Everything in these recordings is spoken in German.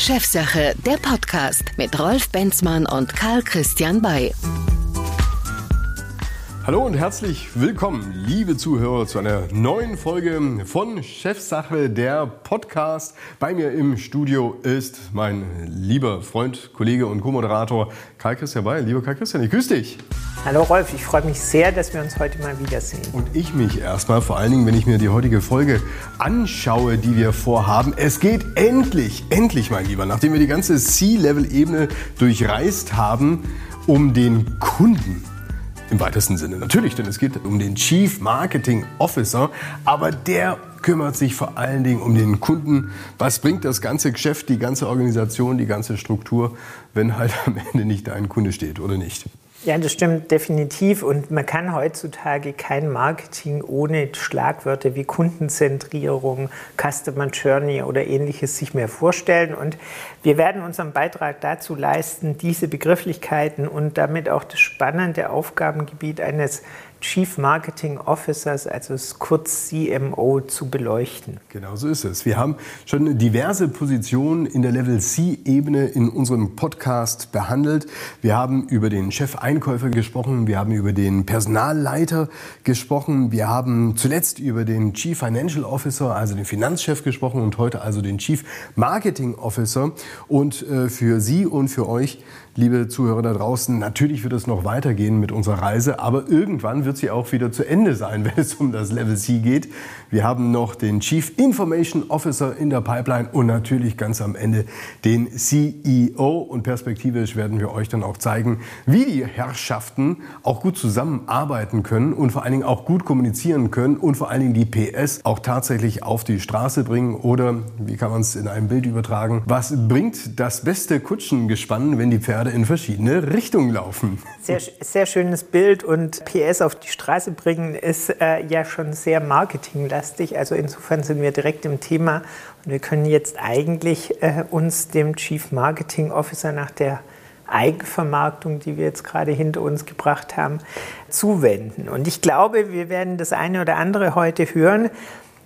Chefsache, der Podcast mit Rolf Benzmann und Karl Christian Bay. Hallo und herzlich willkommen, liebe Zuhörer, zu einer neuen Folge von Chefsache, der Podcast. Bei mir im Studio ist mein lieber Freund, Kollege und Co-Moderator Karl Christian Bay. Lieber Karl Christian, ich grüße dich. Hallo Rolf, ich freue mich sehr, dass wir uns heute mal wiedersehen. Und ich mich erstmal, vor allen Dingen, wenn ich mir die heutige Folge anschaue, die wir vorhaben. Es geht endlich, endlich, mein Lieber, nachdem wir die ganze C-Level-Ebene durchreist haben, um den Kunden im weitesten Sinne natürlich, denn es geht um den Chief Marketing Officer, aber der kümmert sich vor allen Dingen um den Kunden. Was bringt das ganze Geschäft, die ganze Organisation, die ganze Struktur, wenn halt am Ende nicht dein Kunde steht oder nicht? Ja, das stimmt definitiv. Und man kann heutzutage kein Marketing ohne Schlagwörter wie Kundenzentrierung, Customer Journey oder ähnliches sich mehr vorstellen. Und wir werden unseren Beitrag dazu leisten, diese Begrifflichkeiten und damit auch das spannende Aufgabengebiet eines Chief Marketing Officers, also kurz CMO, zu beleuchten. Genau so ist es. Wir haben schon diverse Positionen in der Level C-Ebene in unserem Podcast behandelt. Wir haben über den Chefeinkäufer gesprochen, wir haben über den Personalleiter gesprochen, wir haben zuletzt über den Chief Financial Officer, also den Finanzchef gesprochen und heute also den Chief Marketing Officer. Und äh, für Sie und für euch liebe Zuhörer da draußen, natürlich wird es noch weitergehen mit unserer Reise, aber irgendwann wird sie auch wieder zu Ende sein, wenn es um das Level C geht. Wir haben noch den Chief Information Officer in der Pipeline und natürlich ganz am Ende den CEO. Und perspektivisch werden wir euch dann auch zeigen, wie die Herrschaften auch gut zusammenarbeiten können und vor allen Dingen auch gut kommunizieren können und vor allen Dingen die PS auch tatsächlich auf die Straße bringen oder, wie kann man es in einem Bild übertragen, was bringt das beste Kutschengespann, wenn die Pferde in verschiedene Richtungen laufen. Sehr, sehr schönes Bild und PS auf die Straße bringen ist äh, ja schon sehr marketinglastig. Also insofern sind wir direkt im Thema. Und wir können jetzt eigentlich äh, uns dem Chief Marketing Officer nach der Eigenvermarktung, die wir jetzt gerade hinter uns gebracht haben, zuwenden. Und ich glaube, wir werden das eine oder andere heute hören,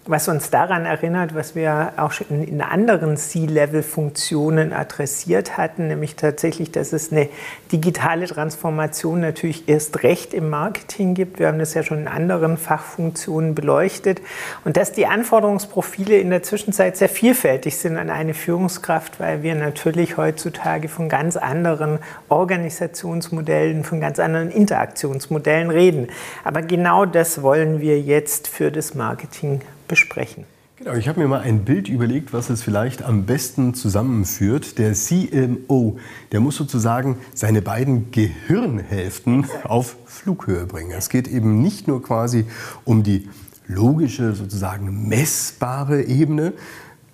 was uns daran erinnert, was wir auch schon in anderen C-Level-Funktionen adressiert hatten, nämlich tatsächlich, dass es eine digitale Transformation natürlich erst recht im Marketing gibt. Wir haben das ja schon in anderen Fachfunktionen beleuchtet und dass die Anforderungsprofile in der Zwischenzeit sehr vielfältig sind an eine Führungskraft, weil wir natürlich heutzutage von ganz anderen Organisationsmodellen, von ganz anderen Interaktionsmodellen reden. Aber genau das wollen wir jetzt für das Marketing besprechen. Genau, ich habe mir mal ein Bild überlegt, was es vielleicht am besten zusammenführt. Der CMO, der muss sozusagen seine beiden Gehirnhälften auf Flughöhe bringen. Es geht eben nicht nur quasi um die logische, sozusagen messbare Ebene,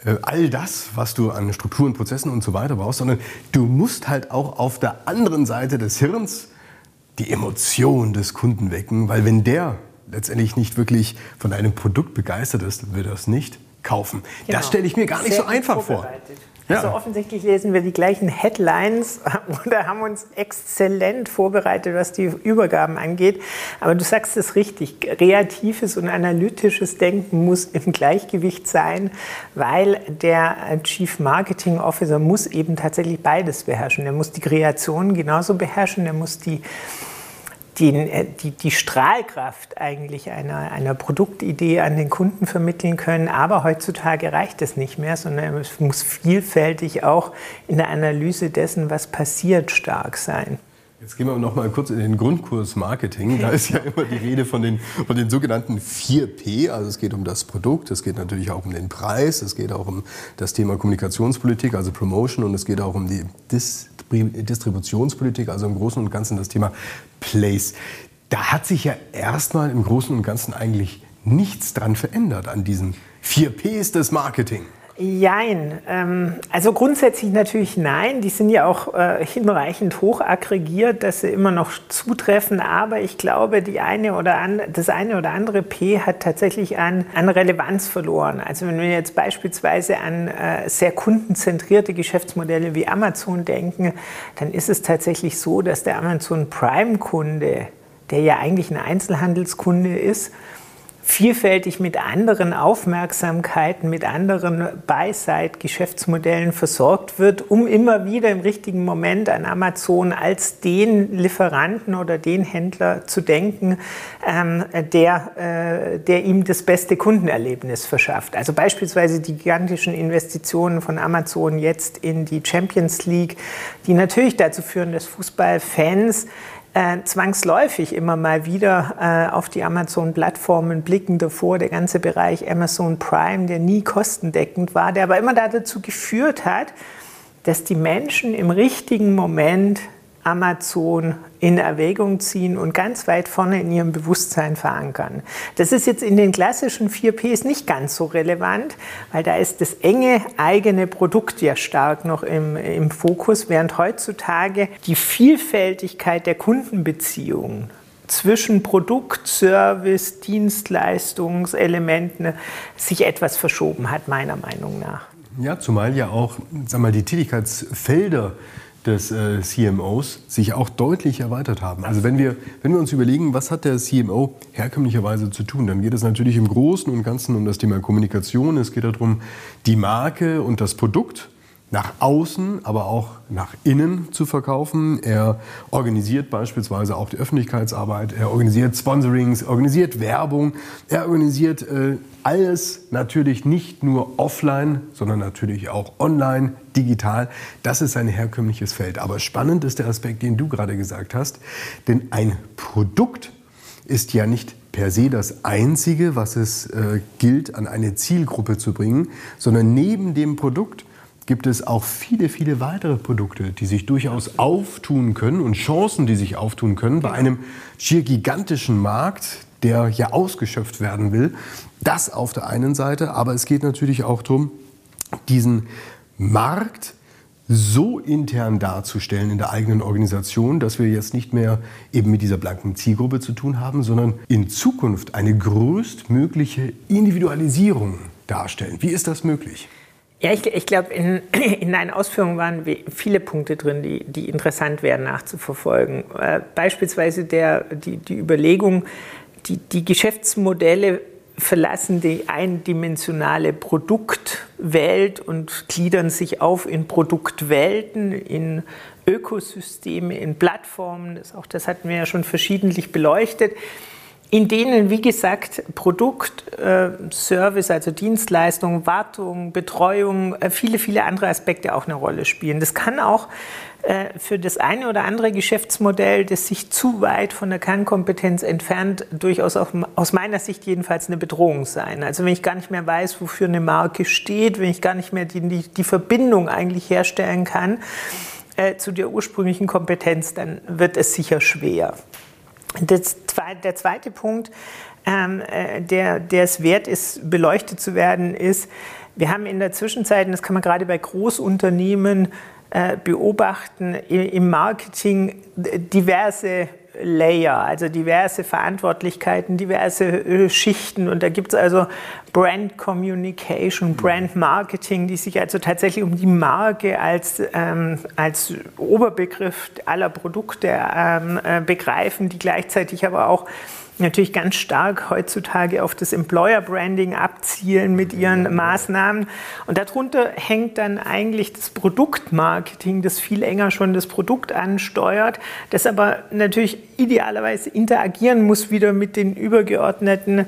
äh, all das, was du an Strukturen, Prozessen und so weiter brauchst, sondern du musst halt auch auf der anderen Seite des Hirns die Emotion des Kunden wecken, weil wenn der letztendlich nicht wirklich von einem Produkt begeistert ist, wird es nicht kaufen. Genau. Das stelle ich mir gar nicht Sehr so einfach vor. Also ja. offensichtlich lesen wir die gleichen Headlines oder haben uns exzellent vorbereitet, was die Übergaben angeht. Aber du sagst es richtig, kreatives und analytisches Denken muss im Gleichgewicht sein, weil der Chief Marketing Officer muss eben tatsächlich beides beherrschen. Er muss die Kreation genauso beherrschen, er muss die die, äh, die, die Strahlkraft eigentlich einer, einer Produktidee an den Kunden vermitteln können. Aber heutzutage reicht es nicht mehr, sondern es muss vielfältig auch in der Analyse dessen, was passiert, stark sein. Jetzt gehen wir noch mal kurz in den Grundkurs Marketing. Da ist ja immer die Rede von den, von den sogenannten 4P. Also es geht um das Produkt, es geht natürlich auch um den Preis, es geht auch um das Thema Kommunikationspolitik, also Promotion und es geht auch um die Distributionspolitik, also im Großen und Ganzen das Thema Place. Da hat sich ja erstmal im Großen und Ganzen eigentlich nichts dran verändert an diesen 4Ps des Marketing. Jein. Ähm, also grundsätzlich natürlich nein. Die sind ja auch äh, hinreichend hoch aggregiert, dass sie immer noch zutreffen. Aber ich glaube, die eine oder an, das eine oder andere P hat tatsächlich an, an Relevanz verloren. Also wenn wir jetzt beispielsweise an äh, sehr kundenzentrierte Geschäftsmodelle wie Amazon denken, dann ist es tatsächlich so, dass der Amazon Prime-Kunde, der ja eigentlich ein Einzelhandelskunde ist, vielfältig mit anderen Aufmerksamkeiten, mit anderen Buy-Side-Geschäftsmodellen versorgt wird, um immer wieder im richtigen Moment an Amazon als den Lieferanten oder den Händler zu denken, ähm, der, äh, der ihm das beste Kundenerlebnis verschafft. Also beispielsweise die gigantischen Investitionen von Amazon jetzt in die Champions League, die natürlich dazu führen, dass Fußballfans äh, zwangsläufig immer mal wieder äh, auf die Amazon-Plattformen blicken davor, der ganze Bereich Amazon Prime, der nie kostendeckend war, der aber immer dazu geführt hat, dass die Menschen im richtigen Moment Amazon in Erwägung ziehen und ganz weit vorne in ihrem Bewusstsein verankern. Das ist jetzt in den klassischen 4Ps nicht ganz so relevant, weil da ist das enge eigene Produkt ja stark noch im, im Fokus, während heutzutage die Vielfältigkeit der Kundenbeziehungen zwischen Produkt, Service, Dienstleistungselementen sich etwas verschoben hat, meiner Meinung nach. Ja, zumal ja auch sag mal, die Tätigkeitsfelder des äh, CMOs sich auch deutlich erweitert haben. Also wenn wir, wenn wir uns überlegen, was hat der CMO herkömmlicherweise zu tun, dann geht es natürlich im Großen und Ganzen um das Thema Kommunikation. Es geht darum, die Marke und das Produkt nach außen, aber auch nach innen zu verkaufen. Er organisiert beispielsweise auch die Öffentlichkeitsarbeit, er organisiert Sponsorings, organisiert Werbung, er organisiert äh, alles natürlich nicht nur offline, sondern natürlich auch online, digital. Das ist sein herkömmliches Feld. Aber spannend ist der Aspekt, den du gerade gesagt hast, denn ein Produkt ist ja nicht per se das Einzige, was es äh, gilt, an eine Zielgruppe zu bringen, sondern neben dem Produkt gibt es auch viele, viele weitere Produkte, die sich durchaus auftun können und Chancen, die sich auftun können bei einem schier gigantischen Markt, der ja ausgeschöpft werden will. Das auf der einen Seite, aber es geht natürlich auch darum, diesen Markt so intern darzustellen in der eigenen Organisation, dass wir jetzt nicht mehr eben mit dieser blanken Zielgruppe zu tun haben, sondern in Zukunft eine größtmögliche Individualisierung darstellen. Wie ist das möglich? Ja, ich, ich glaube, in, in deinen Ausführungen waren viele Punkte drin, die, die interessant wären nachzuverfolgen. Äh, beispielsweise der, die, die Überlegung, die, die Geschäftsmodelle verlassen die eindimensionale Produktwelt und gliedern sich auf in Produktwelten, in Ökosysteme, in Plattformen. Das, auch das hatten wir ja schon verschiedentlich beleuchtet in denen, wie gesagt, Produkt, äh, Service, also Dienstleistung, Wartung, Betreuung, äh, viele, viele andere Aspekte auch eine Rolle spielen. Das kann auch äh, für das eine oder andere Geschäftsmodell, das sich zu weit von der Kernkompetenz entfernt, durchaus auch aus meiner Sicht jedenfalls eine Bedrohung sein. Also wenn ich gar nicht mehr weiß, wofür eine Marke steht, wenn ich gar nicht mehr die, die, die Verbindung eigentlich herstellen kann zu der ursprünglichen Kompetenz, dann wird es sicher schwer. Der zweite Punkt, ähm, äh, der, der es wert ist, beleuchtet zu werden, ist, wir haben in der Zwischenzeit, und das kann man gerade bei Großunternehmen äh, beobachten, im Marketing diverse Layer, also diverse Verantwortlichkeiten, diverse äh, Schichten. Und da gibt es also Brand Communication, Brand Marketing, die sich also tatsächlich um die Marke als, ähm, als Oberbegriff aller Produkte ähm, äh, begreifen, die gleichzeitig aber auch natürlich ganz stark heutzutage auf das Employer Branding abzielen mit ihren Maßnahmen. Und darunter hängt dann eigentlich das Produktmarketing, das viel enger schon das Produkt ansteuert, das aber natürlich idealerweise interagieren muss wieder mit den übergeordneten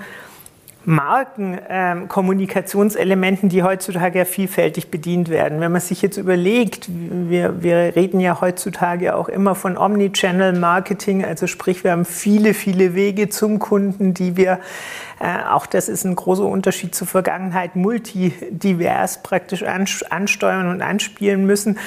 Markenkommunikationselementen, ähm, die heutzutage ja vielfältig bedient werden. Wenn man sich jetzt überlegt, wir, wir reden ja heutzutage auch immer von Omnichannel-Marketing, also sprich, wir haben viele, viele Wege zum Kunden, die wir, äh, auch das ist ein großer Unterschied zur Vergangenheit, multidivers praktisch ansteuern und anspielen müssen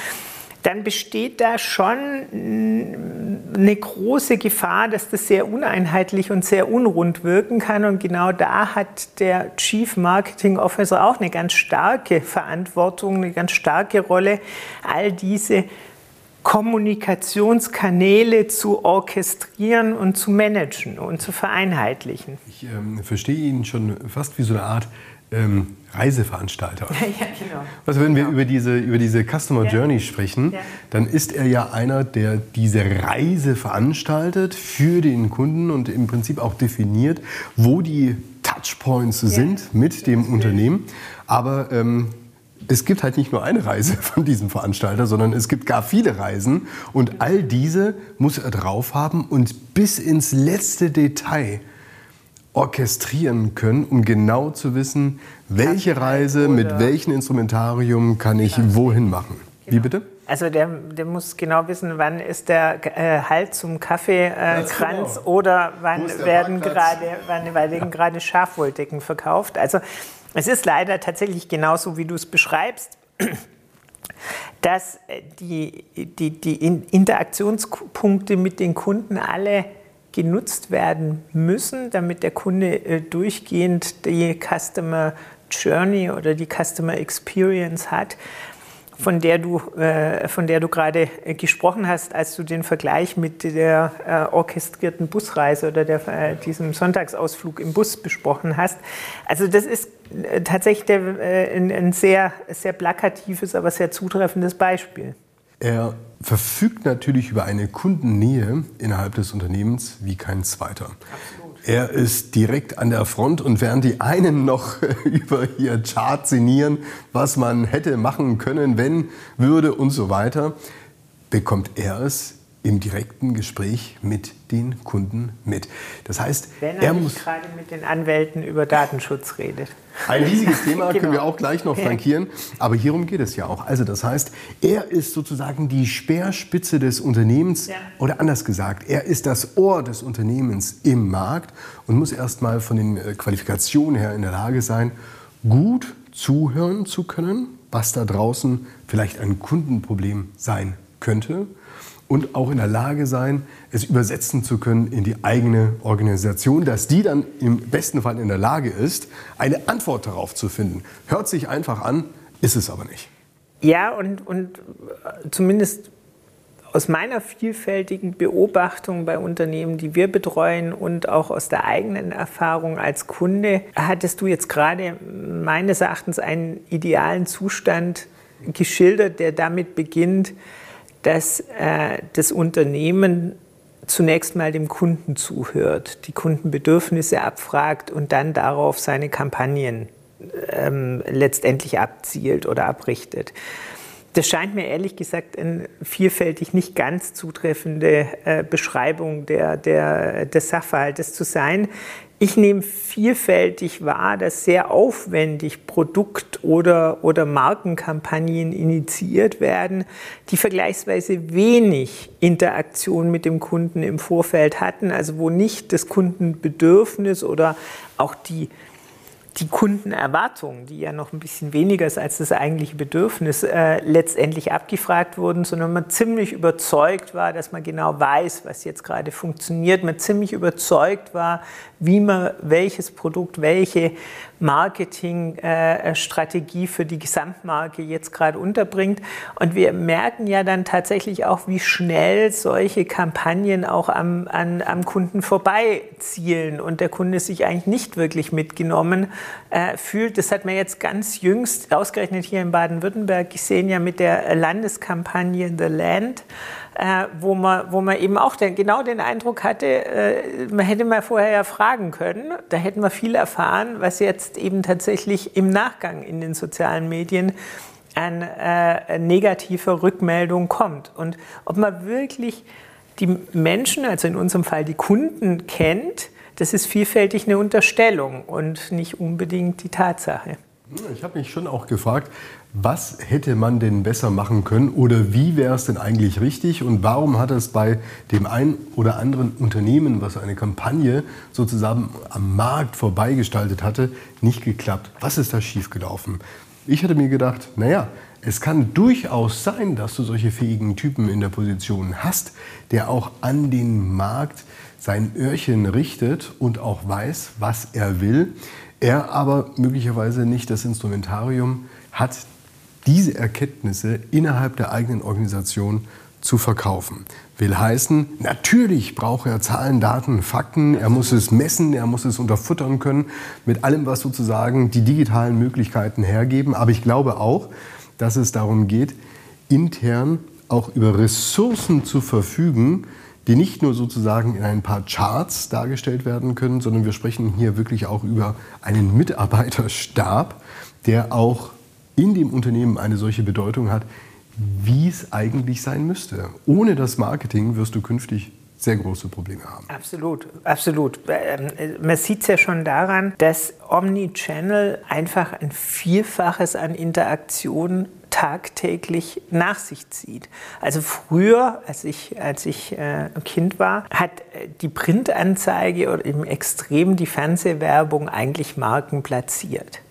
dann besteht da schon eine große Gefahr, dass das sehr uneinheitlich und sehr unrund wirken kann. Und genau da hat der Chief Marketing Officer auch eine ganz starke Verantwortung, eine ganz starke Rolle, all diese Kommunikationskanäle zu orchestrieren und zu managen und zu vereinheitlichen. Ich ähm, verstehe ihn schon fast wie so eine Art ähm, Reiseveranstalter. Ja, genau. Also wenn genau. wir über diese, über diese Customer ja. Journey sprechen, ja. dann ist er ja einer, der diese Reise veranstaltet für den Kunden und im Prinzip auch definiert, wo die Touchpoints sind mit dem Unternehmen. Aber ähm, es gibt halt nicht nur eine Reise von diesem Veranstalter, sondern es gibt gar viele Reisen. Und all diese muss er drauf haben und bis ins letzte Detail orchestrieren können, um genau zu wissen, welche Reise mit welchem Instrumentarium kann ich wohin machen. Wie genau. bitte? Also der, der muss genau wissen, wann ist der äh, Halt zum Kaffeekranz äh, genau. oder wann werden gerade, wann werden gerade Schafwolldecken verkauft. Also es ist leider tatsächlich genauso, wie du es beschreibst dass die, die, die Interaktionspunkte mit den Kunden alle genutzt werden müssen, damit der Kunde äh, durchgehend die Customer Journey oder die Customer Experience hat von der du, äh, von der du gerade äh, gesprochen hast, als du den Vergleich mit der orchestrierten Busreise oder der, diesem Sonntagsausflug im Bus besprochen hast. Also das ist tatsächlich ein, sehr, sehr plakatives, aber sehr zutreffendes Beispiel. Er verfügt natürlich über eine Kundennähe innerhalb des Unternehmens wie kein zweiter. Absolut. Er ist direkt an der Front und während die einen noch über ihr Chart sinnieren, was man hätte machen können, wenn, würde und so weiter, bekommt er es im direkten Gespräch mit den Kunden mit. Das heißt, Wenn er, er muss gerade mit den Anwälten über Datenschutz redet. Ein riesiges Thema genau. können wir auch gleich noch flankieren, aber hierum geht es ja auch. Also das heißt, er ist sozusagen die Speerspitze des Unternehmens ja. oder anders gesagt, er ist das Ohr des Unternehmens im Markt und muss erstmal von den äh, Qualifikationen her in der Lage sein, gut zuhören zu können, was da draußen vielleicht ein Kundenproblem sein könnte und auch in der Lage sein, es übersetzen zu können in die eigene Organisation, dass die dann im besten Fall in der Lage ist, eine Antwort darauf zu finden. Hört sich einfach an, ist es aber nicht. Ja, und, und äh, zumindest aus meiner vielfältigen Beobachtung bei Unternehmen, die wir betreuen und auch aus der eigenen Erfahrung als Kunde, hattest du jetzt gerade meines Erachtens einen idealen Zustand geschildert, der damit beginnt, dass äh, das Unternehmen zunächst mal dem Kunden zuhört, die Kundenbedürfnisse abfragt und dann darauf seine Kampagnen ähm, letztendlich abzielt oder abrichtet. Das scheint mir ehrlich gesagt eine vielfältig nicht ganz zutreffende äh, Beschreibung der, der, des Sachverhaltes zu sein. Ich nehme vielfältig wahr, dass sehr aufwendig Produkt- oder, oder Markenkampagnen initiiert werden, die vergleichsweise wenig Interaktion mit dem Kunden im Vorfeld hatten, also wo nicht das Kundenbedürfnis oder auch die die Kundenerwartungen, die ja noch ein bisschen weniger ist als das eigentliche Bedürfnis, äh, letztendlich abgefragt wurden, sondern man ziemlich überzeugt war, dass man genau weiß, was jetzt gerade funktioniert, man ziemlich überzeugt war, wie man welches Produkt, welche Marketingstrategie äh, für die Gesamtmarke jetzt gerade unterbringt. Und wir merken ja dann tatsächlich auch, wie schnell solche Kampagnen auch am, an, am Kunden vorbeizielen und der Kunde sich eigentlich nicht wirklich mitgenommen äh, fühlt. Das hat man jetzt ganz jüngst, ausgerechnet hier in Baden-Württemberg, gesehen, ja mit der Landeskampagne The Land äh, wo, man, wo man eben auch den, genau den Eindruck hatte, äh, man hätte mal vorher ja fragen können, da hätten wir viel erfahren, was jetzt eben tatsächlich im Nachgang in den sozialen Medien an äh, negativer Rückmeldung kommt. Und ob man wirklich die Menschen, also in unserem Fall die Kunden, kennt, das ist vielfältig eine Unterstellung und nicht unbedingt die Tatsache. Ich habe mich schon auch gefragt, was hätte man denn besser machen können oder wie wäre es denn eigentlich richtig und warum hat es bei dem einen oder anderen Unternehmen, was eine Kampagne sozusagen am Markt vorbeigestaltet hatte, nicht geklappt? Was ist da schiefgelaufen? Ich hatte mir gedacht, naja, es kann durchaus sein, dass du solche fähigen Typen in der Position hast, der auch an den Markt sein Öhrchen richtet und auch weiß, was er will. Er aber möglicherweise nicht das Instrumentarium hat, diese Erkenntnisse innerhalb der eigenen Organisation zu verkaufen. Will heißen, natürlich braucht er Zahlen, Daten, Fakten, er muss es messen, er muss es unterfuttern können mit allem, was sozusagen die digitalen Möglichkeiten hergeben. Aber ich glaube auch, dass es darum geht, intern auch über Ressourcen zu verfügen, die nicht nur sozusagen in ein paar Charts dargestellt werden können, sondern wir sprechen hier wirklich auch über einen Mitarbeiterstab, der auch in dem Unternehmen eine solche Bedeutung hat, wie es eigentlich sein müsste. Ohne das Marketing wirst du künftig sehr große Probleme haben. Absolut, absolut. Ähm, man sieht es ja schon daran, dass Omnichannel einfach ein Vielfaches an Interaktionen tagtäglich nach sich zieht. Also früher, als ich, als ich äh, Kind war, hat äh, die Printanzeige oder im Extrem die Fernsehwerbung eigentlich Marken platziert.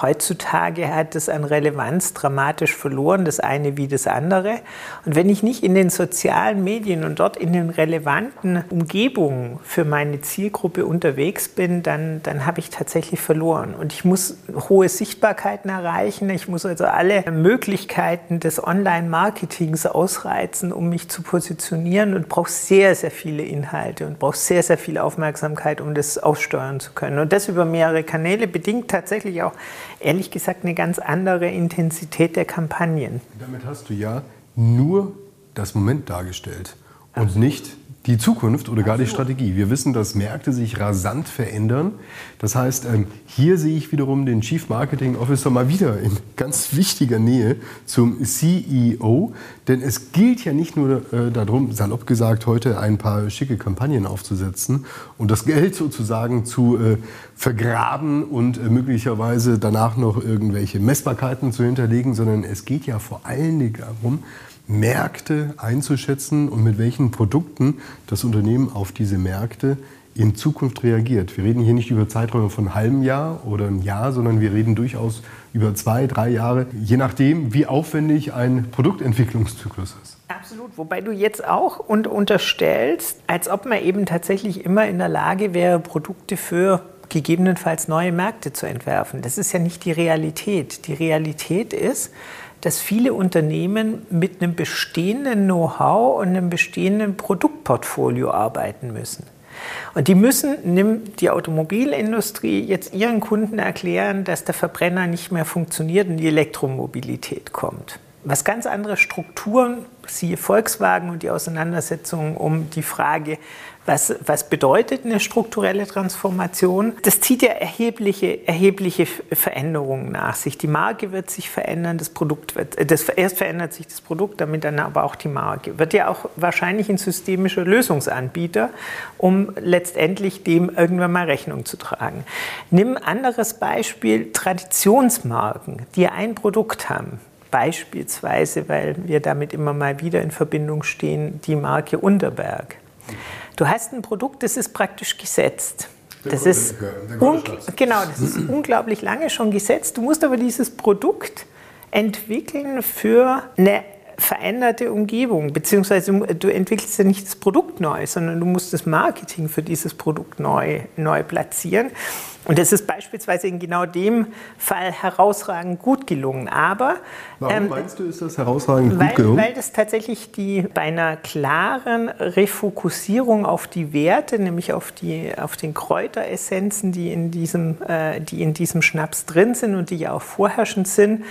Heutzutage hat es an Relevanz dramatisch verloren, das eine wie das andere. Und wenn ich nicht in den sozialen Medien und dort in den relevanten Umgebungen für meine Zielgruppe unterwegs bin, dann, dann habe ich tatsächlich verloren. Und ich muss hohe Sichtbarkeiten erreichen. Ich muss also alle Möglichkeiten des Online-Marketings ausreizen, um mich zu positionieren und brauche sehr, sehr viele Inhalte und brauche sehr, sehr viel Aufmerksamkeit, um das aussteuern zu können. Und das über mehrere Kanäle bedingt tatsächlich auch ehrlich gesagt eine ganz andere Intensität der Kampagnen. Damit hast du ja nur das Moment dargestellt und nicht die Zukunft oder gar die Strategie. Wir wissen, dass Märkte sich rasant verändern. Das heißt, ähm, hier sehe ich wiederum den Chief Marketing Officer mal wieder in ganz wichtiger Nähe zum CEO. Denn es gilt ja nicht nur äh, darum, salopp gesagt, heute ein paar schicke Kampagnen aufzusetzen und das Geld sozusagen zu äh, vergraben und äh, möglicherweise danach noch irgendwelche Messbarkeiten zu hinterlegen, sondern es geht ja vor allen Dingen darum, Märkte einzuschätzen und mit welchen Produkten das Unternehmen auf diese Märkte in Zukunft reagiert. Wir reden hier nicht über Zeiträume von einem halben Jahr oder einem Jahr, sondern wir reden durchaus über zwei, drei Jahre, je nachdem, wie aufwendig ein Produktentwicklungszyklus ist. Absolut, wobei du jetzt auch und unterstellst, als ob man eben tatsächlich immer in der Lage wäre, Produkte für gegebenenfalls neue Märkte zu entwerfen. Das ist ja nicht die Realität. Die Realität ist, dass viele Unternehmen mit einem bestehenden Know-how und einem bestehenden Produktportfolio arbeiten müssen. Und die müssen, nimmt die Automobilindustrie jetzt ihren Kunden erklären, dass der Verbrenner nicht mehr funktioniert und die Elektromobilität kommt. Was ganz andere Strukturen, siehe Volkswagen und die Auseinandersetzung um die Frage, was, was bedeutet eine strukturelle Transformation? Das zieht ja erhebliche, erhebliche Veränderungen nach sich. Die Marke wird sich verändern, das Produkt wird, äh, das, erst verändert sich das Produkt, damit dann aber auch die Marke. Wird ja auch wahrscheinlich ein systemischer Lösungsanbieter, um letztendlich dem irgendwann mal Rechnung zu tragen. Nimm ein anderes Beispiel, Traditionsmarken, die ein Produkt haben beispielsweise, weil wir damit immer mal wieder in Verbindung stehen, die Marke Unterberg. Du hast ein Produkt, das ist praktisch gesetzt. Das ist, genau, das ist unglaublich lange schon gesetzt. Du musst aber dieses Produkt entwickeln für eine veränderte Umgebung, beziehungsweise du entwickelst ja nicht das Produkt neu, sondern du musst das Marketing für dieses Produkt neu, neu platzieren. Und das ist beispielsweise in genau dem Fall herausragend gut gelungen. Aber warum ähm, meinst du, ist das herausragend weil, gut gelungen? Weil das tatsächlich die bei einer klaren Refokussierung auf die Werte, nämlich auf die auf den Kräuteressenzen, die in diesem äh, die in diesem Schnaps drin sind und die ja auch vorherrschend sind,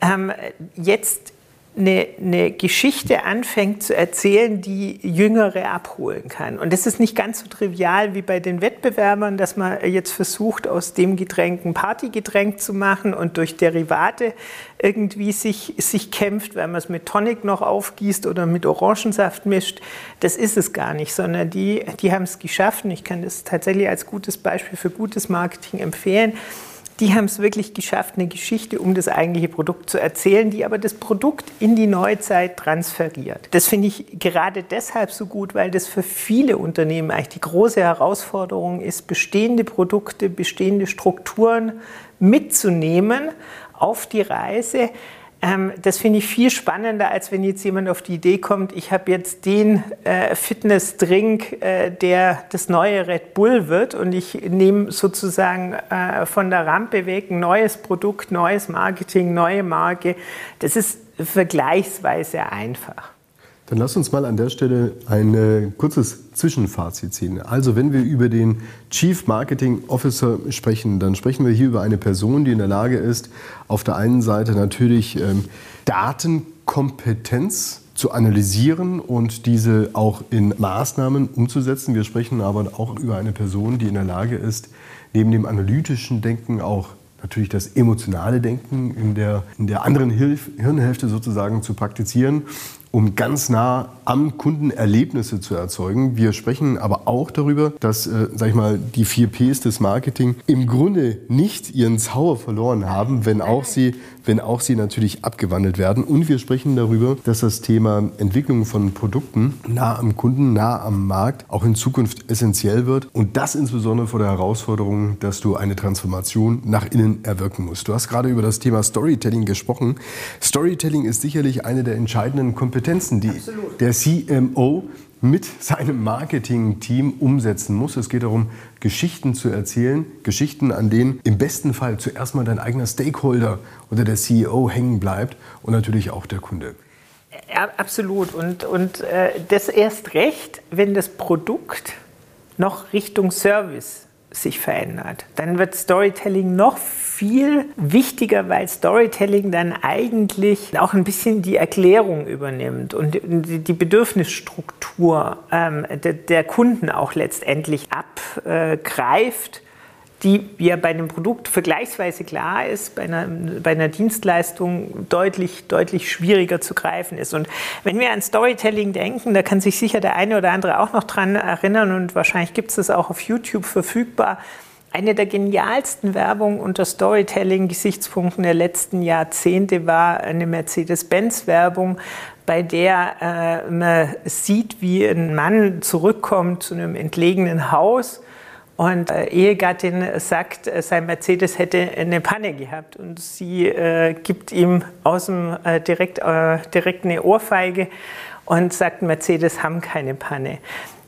ähm, jetzt eine, eine, Geschichte anfängt zu erzählen, die Jüngere abholen kann. Und das ist nicht ganz so trivial wie bei den Wettbewerbern, dass man jetzt versucht, aus dem Getränk ein Partygetränk zu machen und durch Derivate irgendwie sich, sich kämpft, weil man es mit Tonic noch aufgießt oder mit Orangensaft mischt. Das ist es gar nicht, sondern die, die haben es geschafft. Und ich kann das tatsächlich als gutes Beispiel für gutes Marketing empfehlen die haben es wirklich geschafft, eine Geschichte um das eigentliche Produkt zu erzählen, die aber das Produkt in die Neuzeit transferiert. Das finde ich gerade deshalb so gut, weil das für viele Unternehmen eigentlich die große Herausforderung ist, bestehende Produkte, bestehende Strukturen mitzunehmen auf die Reise, ähm, das finde ich viel spannender, als wenn jetzt jemand auf die Idee kommt, ich habe jetzt den äh, Fitnessdrink, äh, der das neue Red Bull wird und ich nehme sozusagen äh, von der Rampe weg ein neues Produkt, neues Marketing, neue Marke. Das ist vergleichsweise einfach. Dann lass uns mal an der Stelle ein äh, kurzes Zwischenfazit ziehen. Also wenn wir über den Chief Marketing Officer sprechen, dann sprechen wir hier über eine Person, die in der Lage ist, auf der einen Seite natürlich ähm, Datenkompetenz zu analysieren und diese auch in Maßnahmen umzusetzen. Wir sprechen aber auch über eine Person, die in der Lage ist, neben dem analytischen Denken auch natürlich das emotionale Denken in der, in der anderen Hirnhälfte sozusagen zu praktizieren um ganz nah am Kunden Erlebnisse zu erzeugen. Wir sprechen aber auch darüber, dass, äh, sag ich mal, die vier Ps des Marketing im Grunde nicht ihren Zauber verloren haben, wenn auch sie, wenn auch sie natürlich abgewandelt werden. Und wir sprechen darüber, dass das Thema Entwicklung von Produkten nah am Kunden, nah am Markt auch in Zukunft essentiell wird. Und das insbesondere vor der Herausforderung, dass du eine Transformation nach innen erwirken musst. Du hast gerade über das Thema Storytelling gesprochen. Storytelling ist sicherlich eine der entscheidenden Kompetenzen Kompetenzen, die Absolut. der CMO mit seinem Marketing-Team umsetzen muss. Es geht darum, Geschichten zu erzählen, Geschichten, an denen im besten Fall zuerst mal dein eigener Stakeholder oder der CEO hängen bleibt und natürlich auch der Kunde. Ja, absolut. Und, und äh, das erst recht, wenn das Produkt noch Richtung Service sich verändert. Dann wird Storytelling noch viel wichtiger, weil Storytelling dann eigentlich auch ein bisschen die Erklärung übernimmt und die Bedürfnisstruktur ähm, der, Kunden auch letztendlich abgreift die ja bei einem Produkt vergleichsweise klar ist, bei einer, bei einer Dienstleistung deutlich, deutlich schwieriger zu greifen ist. Und wenn wir an Storytelling denken, da kann sich sicher der eine oder andere auch noch dran erinnern und wahrscheinlich gibt es das auch auf YouTube verfügbar. Eine der genialsten Werbungen unter Storytelling-Gesichtspunkten der letzten Jahrzehnte war eine Mercedes-Benz-Werbung, bei der äh, man sieht, wie ein Mann zurückkommt zu einem entlegenen Haus und äh, Ehegattin sagt, äh, sein Mercedes hätte eine Panne gehabt und sie äh, gibt ihm aus dem, äh, direkt, äh, direkt eine Ohrfeige und sagt, Mercedes haben keine Panne.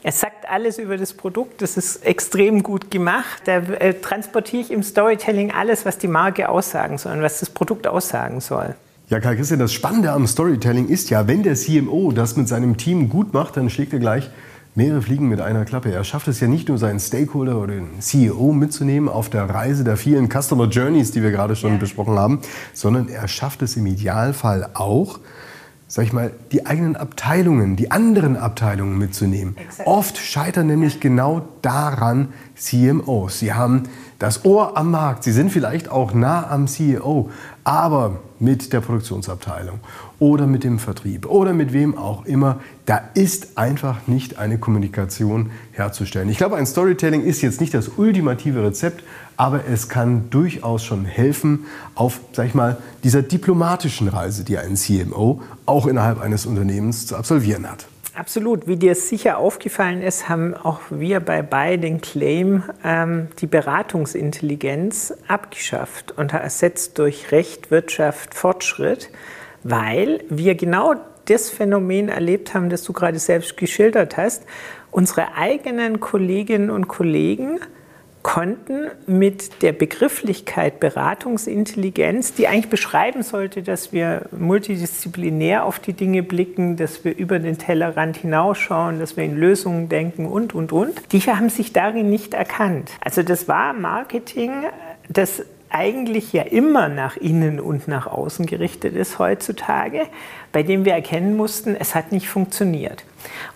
Er sagt alles über das Produkt, das ist extrem gut gemacht. Da transportiere ich im Storytelling alles, was die Marke aussagen soll und was das Produkt aussagen soll. Ja, Karl Christian, das Spannende am Storytelling ist ja, wenn der CMO das mit seinem Team gut macht, dann schlägt er gleich mehrere Fliegen mit einer Klappe. Er schafft es ja nicht nur, seinen Stakeholder oder den CEO mitzunehmen auf der Reise der vielen Customer Journeys, die wir gerade schon ja. besprochen haben, sondern er schafft es im Idealfall auch, sag ich mal, die eigenen Abteilungen, die anderen Abteilungen mitzunehmen. Exakt. Oft scheitern nämlich genau daran CMOs. Sie haben das Ohr am Markt, sie sind vielleicht auch nah am CEO, aber mit der Produktionsabteilung oder mit dem Vertrieb oder mit wem auch immer, da ist einfach nicht eine Kommunikation herzustellen. Ich glaube, ein Storytelling ist jetzt nicht das ultimative Rezept, aber es kann durchaus schon helfen auf, sag ich mal, dieser diplomatischen Reise, die ein CMO auch innerhalb eines Unternehmens zu absolvieren hat. Absolut. Wie dir sicher aufgefallen ist, haben auch wir bei beiden den Claim, ähm, die Beratungsintelligenz abgeschafft und ersetzt durch Recht, Wirtschaft, Fortschritt, weil wir genau das Phänomen erlebt haben, das du gerade selbst geschildert hast. Unsere eigenen Kolleginnen und Kollegen konnten mit der Begrifflichkeit Beratungsintelligenz, die eigentlich beschreiben sollte, dass wir multidisziplinär auf die Dinge blicken, dass wir über den Tellerrand hinausschauen, dass wir in Lösungen denken und, und, und, die haben sich darin nicht erkannt. Also das war Marketing, das eigentlich ja immer nach innen und nach außen gerichtet ist heutzutage, bei dem wir erkennen mussten, es hat nicht funktioniert.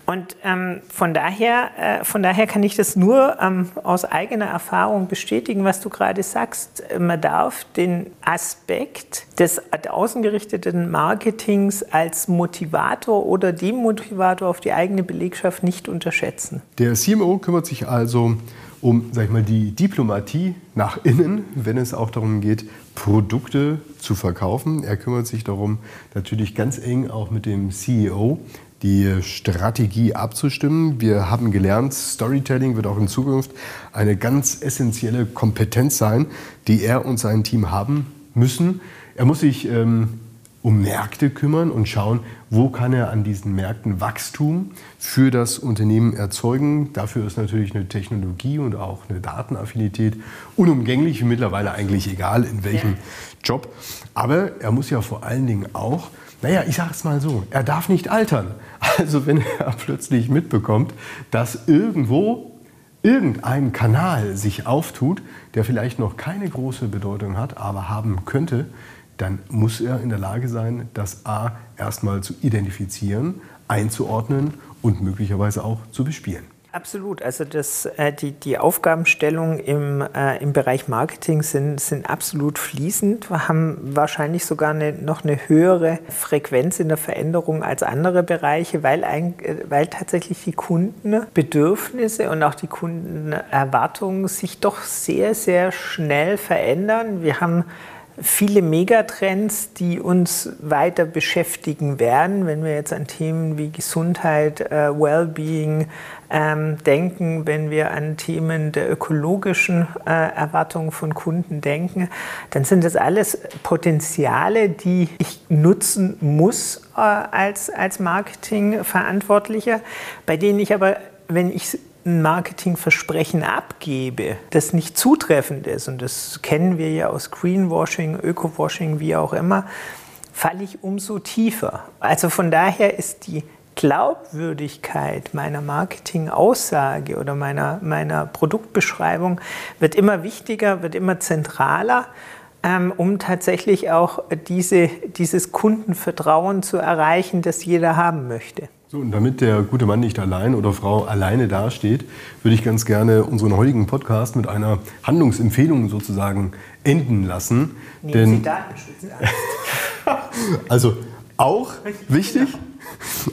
Und ähm, von, daher, äh, von daher kann ich das nur ähm, aus eigener Erfahrung bestätigen, was du gerade sagst. Man darf den Aspekt des außengerichteten Marketings als Motivator oder Demotivator auf die eigene Belegschaft nicht unterschätzen. Der CMO kümmert sich also um sag ich mal, die Diplomatie nach innen, wenn es auch darum geht, Produkte zu verkaufen. Er kümmert sich darum, natürlich ganz eng auch mit dem CEO die Strategie abzustimmen. Wir haben gelernt, Storytelling wird auch in Zukunft eine ganz essentielle Kompetenz sein, die er und sein Team haben müssen. Er muss sich ähm, um Märkte kümmern und schauen, wo kann er an diesen Märkten Wachstum für das Unternehmen erzeugen. Dafür ist natürlich eine Technologie und auch eine Datenaffinität unumgänglich, mittlerweile eigentlich egal in welchem Job. Aber er muss ja vor allen Dingen auch, naja, ich sage es mal so, er darf nicht altern. Also wenn er plötzlich mitbekommt, dass irgendwo irgendein Kanal sich auftut, der vielleicht noch keine große Bedeutung hat, aber haben könnte, dann muss er in der Lage sein, das A erstmal zu identifizieren, einzuordnen und möglicherweise auch zu bespielen. Absolut. Also das, äh, die, die Aufgabenstellungen im, äh, im Bereich Marketing sind, sind absolut fließend. Wir haben wahrscheinlich sogar eine, noch eine höhere Frequenz in der Veränderung als andere Bereiche, weil, ein, äh, weil tatsächlich die Kundenbedürfnisse und auch die Kundenerwartungen sich doch sehr, sehr schnell verändern. Wir haben viele Megatrends, die uns weiter beschäftigen werden, wenn wir jetzt an Themen wie Gesundheit, äh, Wellbeing ähm, denken, wenn wir an Themen der ökologischen äh, Erwartungen von Kunden denken, dann sind das alles Potenziale, die ich nutzen muss äh, als, als Marketingverantwortlicher, bei denen ich aber, wenn ich ein Marketingversprechen abgebe, das nicht zutreffend ist, und das kennen wir ja aus Greenwashing, Ökowashing, wie auch immer, falle ich umso tiefer. Also von daher ist die Glaubwürdigkeit meiner Marketingaussage oder meiner, meiner Produktbeschreibung wird immer wichtiger, wird immer zentraler, ähm, um tatsächlich auch diese, dieses Kundenvertrauen zu erreichen, das jeder haben möchte. So, und damit der gute Mann nicht allein oder Frau alleine dasteht, würde ich ganz gerne unseren heutigen Podcast mit einer Handlungsempfehlung sozusagen enden lassen. Nehmen Denn, Sie Datenschutz Also auch wichtig,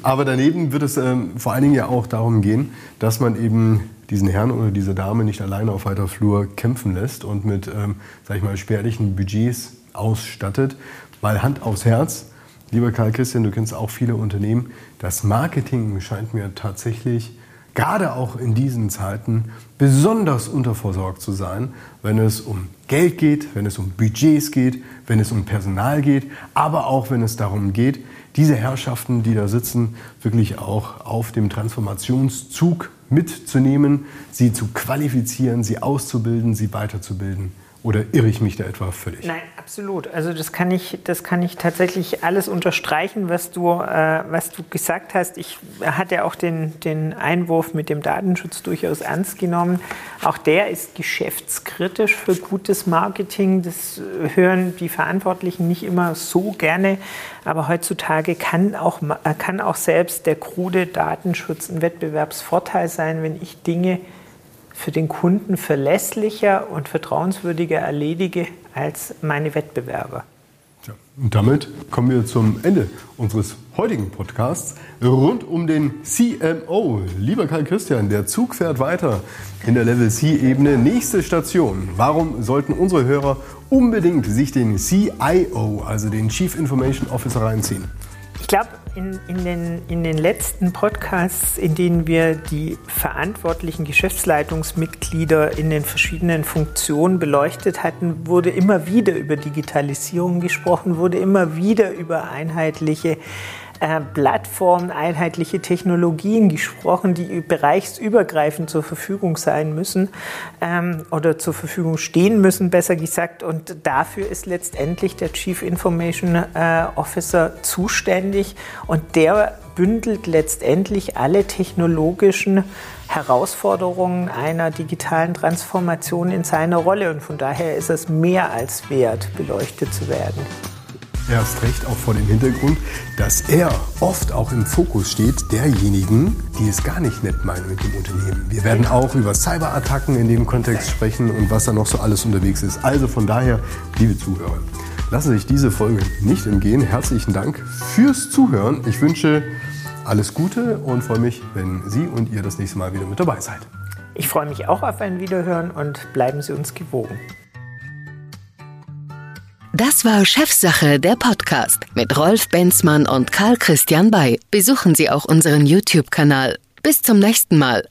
aber daneben wird es ähm, vor allen Dingen ja auch darum gehen, dass man eben diesen Herrn oder diese Dame nicht alleine auf weiter Flur kämpfen lässt und mit, ähm, sag ich mal, spärlichen Budgets ausstattet. Weil Hand aufs Herz, Lieber Karl Christian, du kennst auch viele Unternehmen. Das Marketing scheint mir tatsächlich gerade auch in diesen Zeiten besonders unterversorgt zu sein, wenn es um Geld geht, wenn es um Budgets geht, wenn es um Personal geht, aber auch wenn es darum geht, diese Herrschaften, die da sitzen, wirklich auch auf dem Transformationszug mitzunehmen, sie zu qualifizieren, sie auszubilden, sie weiterzubilden. Oder irre ich mich da etwa völlig? Nein, absolut. Also das kann ich, das kann ich tatsächlich alles unterstreichen, was du, äh, was du gesagt hast. Ich hatte auch den, den Einwurf mit dem Datenschutz durchaus ernst genommen. Auch der ist geschäftskritisch für gutes Marketing. Das hören die Verantwortlichen nicht immer so gerne. Aber heutzutage kann auch, kann auch selbst der krude Datenschutz ein Wettbewerbsvorteil sein, wenn ich Dinge für den Kunden verlässlicher und vertrauenswürdiger erledige als meine Wettbewerber. Ja, und damit kommen wir zum Ende unseres heutigen Podcasts rund um den CMO. Lieber Karl Christian, der Zug fährt weiter in der Level C-Ebene. Nächste Station. Warum sollten unsere Hörer unbedingt sich den CIO, also den Chief Information Officer, reinziehen? Ich glaube, in, in, den, in den letzten Podcasts, in denen wir die verantwortlichen Geschäftsleitungsmitglieder in den verschiedenen Funktionen beleuchtet hatten, wurde immer wieder über Digitalisierung gesprochen, wurde immer wieder über einheitliche äh, Plattformen, einheitliche Technologien gesprochen, die bereichsübergreifend zur Verfügung sein müssen ähm, oder zur Verfügung stehen müssen, besser gesagt. Und dafür ist letztendlich der Chief Information äh, Officer zuständig und der bündelt letztendlich alle technologischen Herausforderungen einer digitalen Transformation in seiner Rolle. Und von daher ist es mehr als wert, beleuchtet zu werden. Erst recht auch vor dem Hintergrund, dass er oft auch im Fokus steht derjenigen, die es gar nicht nett meinen mit dem Unternehmen. Wir werden auch über Cyberattacken in dem Kontext sprechen und was da noch so alles unterwegs ist. Also von daher, liebe Zuhörer, lassen Sie sich diese Folge nicht entgehen. Herzlichen Dank fürs Zuhören. Ich wünsche alles Gute und freue mich, wenn Sie und ihr das nächste Mal wieder mit dabei seid. Ich freue mich auch auf ein Wiederhören und bleiben Sie uns gewogen. Das war Chefsache, der Podcast mit Rolf Benzmann und Karl Christian Bay. Besuchen Sie auch unseren YouTube-Kanal. Bis zum nächsten Mal.